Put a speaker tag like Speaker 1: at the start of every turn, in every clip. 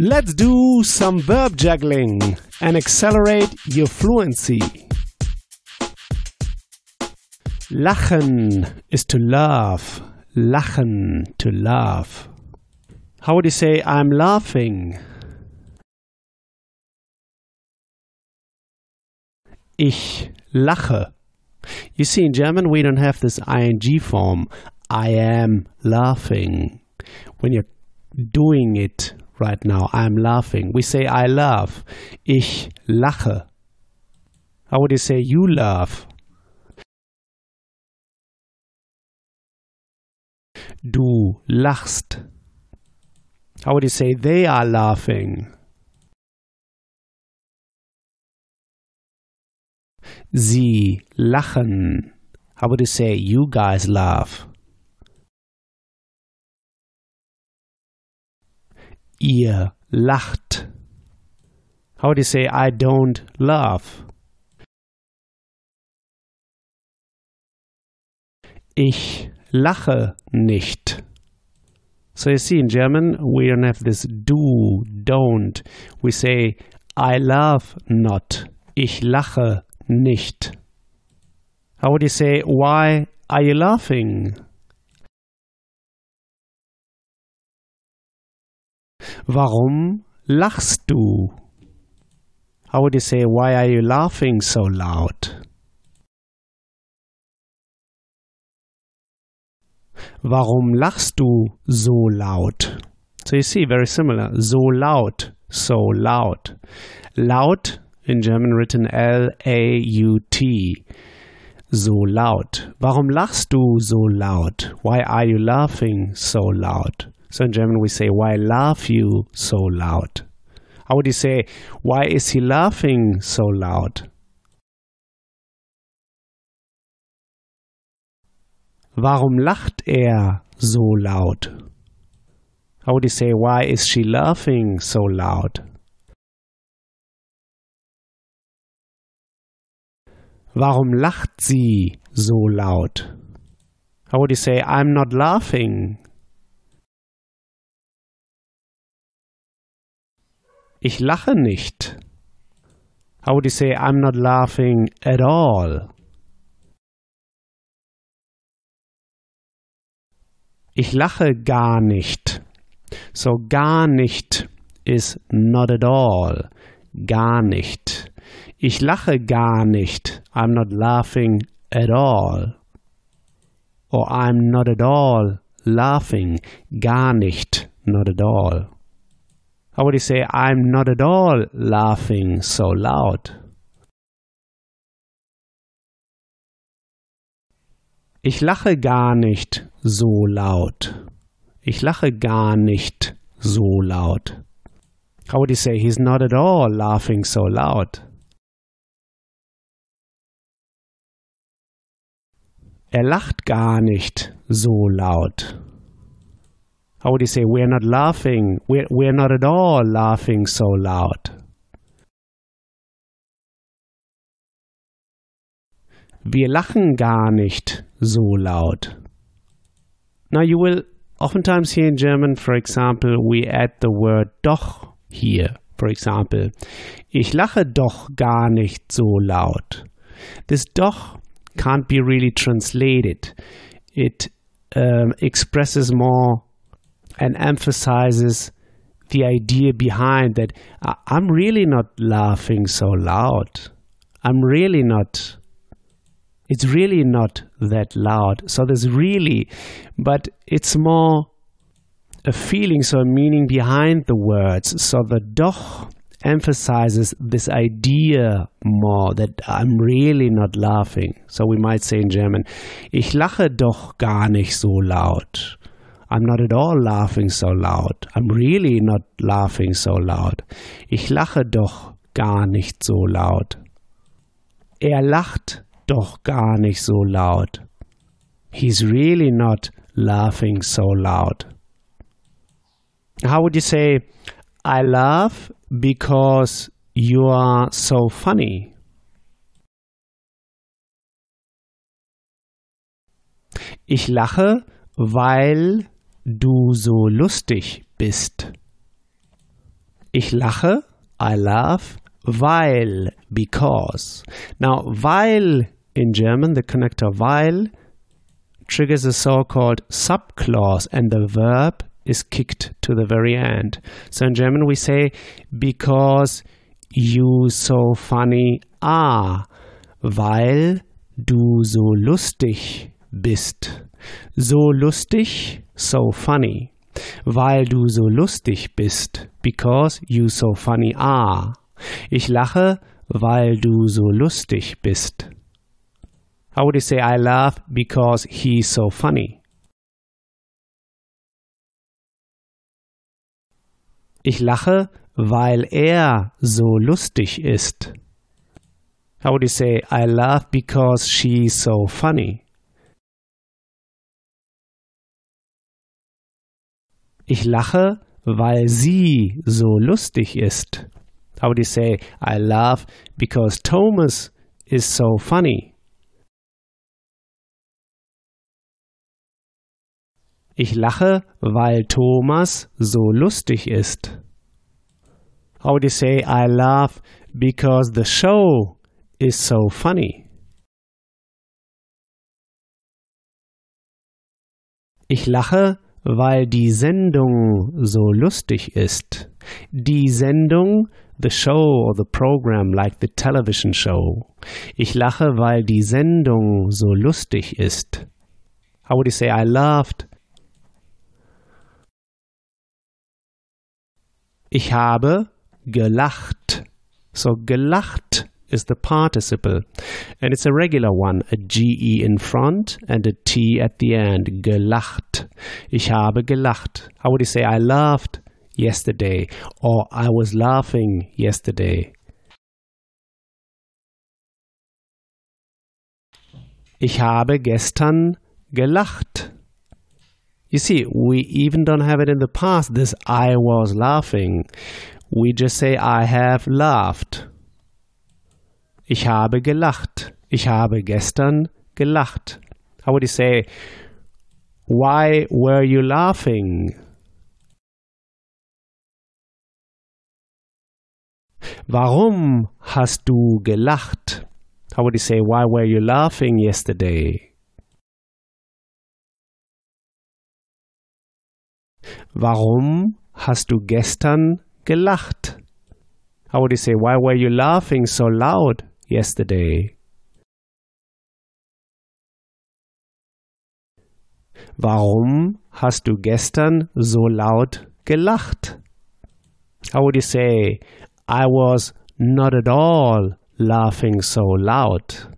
Speaker 1: Let's do some verb juggling and accelerate your fluency. Lachen is to laugh. Lachen, to laugh. How would you say I'm laughing? Ich lache. You see, in German, we don't have this ing form. I am laughing. When you're doing it right now, I'm laughing. We say I laugh. Ich lache. How would you say you laugh? Du lachst. How would you say they are laughing? Sie lachen. How would you say you guys laugh? Ihr lacht. How would you say I don't laugh? Ich lache nicht. So you see, in German, we don't have this do, don't. We say, I laugh not. Ich lache nicht. How would you say, why are you laughing? Warum lachst du? How would you say, why are you laughing so loud? Warum lachst du so laut? So you see, very similar. So laut, so loud. Laut in German written L-A-U-T. So laut. Warum lachst du so laut? Why are you laughing so loud? So in German we say, why laugh you so loud? How would you say, why is he laughing so loud? Warum lacht er so laut? How would you say, why is she laughing so loud? Warum lacht sie so laut? How would you say, I'm not laughing? Ich lache nicht. How would you say, I'm not laughing at all? Ich lache gar nicht. So gar nicht is not at all. Gar nicht. Ich lache gar nicht. I'm not laughing at all. Or I'm not at all laughing. Gar nicht. Not at all. How would you say I'm not at all laughing so loud? Ich lache gar nicht so laut. Ich lache gar nicht so laut. How would you say he's not at all laughing so loud? Er lacht gar nicht so laut. How would you say we're not laughing? We're, we're not at all laughing so loud. Wir lachen gar nicht so laut. Now you will oftentimes hear in German, for example, we add the word doch here. For example, ich lache doch gar nicht so laut. This doch can't be really translated. It um, expresses more and emphasizes the idea behind that I'm really not laughing so loud. I'm really not. It's really not that loud. So there's really, but it's more a feeling, so a meaning behind the words. So the doch emphasizes this idea more that I'm really not laughing. So we might say in German, ich lache doch gar nicht so laut. I'm not at all laughing so loud. I'm really not laughing so loud. Ich lache doch gar nicht so laut. Er lacht doch gar nicht so laut. He's really not laughing so loud. How would you say, I laugh because you are so funny? Ich lache, weil du so lustig bist. Ich lache, I laugh, weil, because. Now, weil in German, the connector weil triggers a so-called subclause and the verb is kicked to the very end. So in German we say because you so funny are, weil du so lustig bist. So lustig, so funny. Weil du so lustig bist, because you so funny are. Ich lache, weil du so lustig bist. How would you say I laugh because he's so funny? Ich lache, weil er so lustig ist. How would you say I laugh because she's so funny? Ich lache, weil sie so lustig ist. How would you say I laugh because Thomas is so funny? Ich lache, weil Thomas so lustig ist. How would you say I laugh because the show is so funny? Ich lache, weil die Sendung so lustig ist. Die Sendung, the show or the program like the television show. Ich lache, weil die Sendung so lustig ist. How would you say I laughed Ich habe gelacht. So gelacht is the participle and it's a regular one, a GE in front and a T at the end. Gelacht. Ich habe gelacht. How would you say I laughed yesterday or I was laughing yesterday? Ich habe gestern gelacht. You see, we even don't have it in the past, this I was laughing. We just say I have laughed. Ich habe gelacht. Ich habe gestern gelacht. How would you say, why were you laughing? Warum hast du gelacht? How would you say, why were you laughing yesterday? Warum hast du gestern gelacht? How would you say, why were you laughing so loud yesterday? Warum hast du gestern so laut gelacht? How would you say, I was not at all laughing so loud?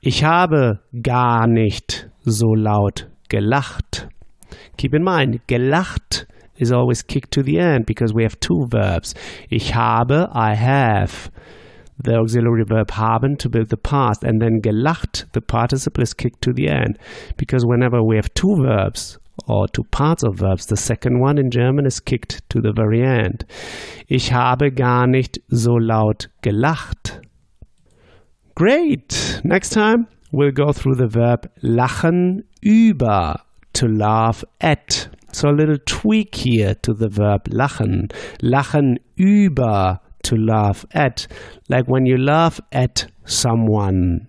Speaker 1: Ich habe gar nicht so laut gelacht. Keep in mind, gelacht is always kicked to the end because we have two verbs. Ich habe, I have. The auxiliary verb haben to build the past, and then gelacht, the participle is kicked to the end because whenever we have two verbs or two parts of verbs, the second one in German is kicked to the very end. Ich habe gar nicht so laut gelacht. Great! Next time we'll go through the verb lachen über, to laugh at. So a little tweak here to the verb lachen. Lachen über, to laugh at. Like when you laugh at someone.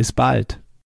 Speaker 1: Bis bald.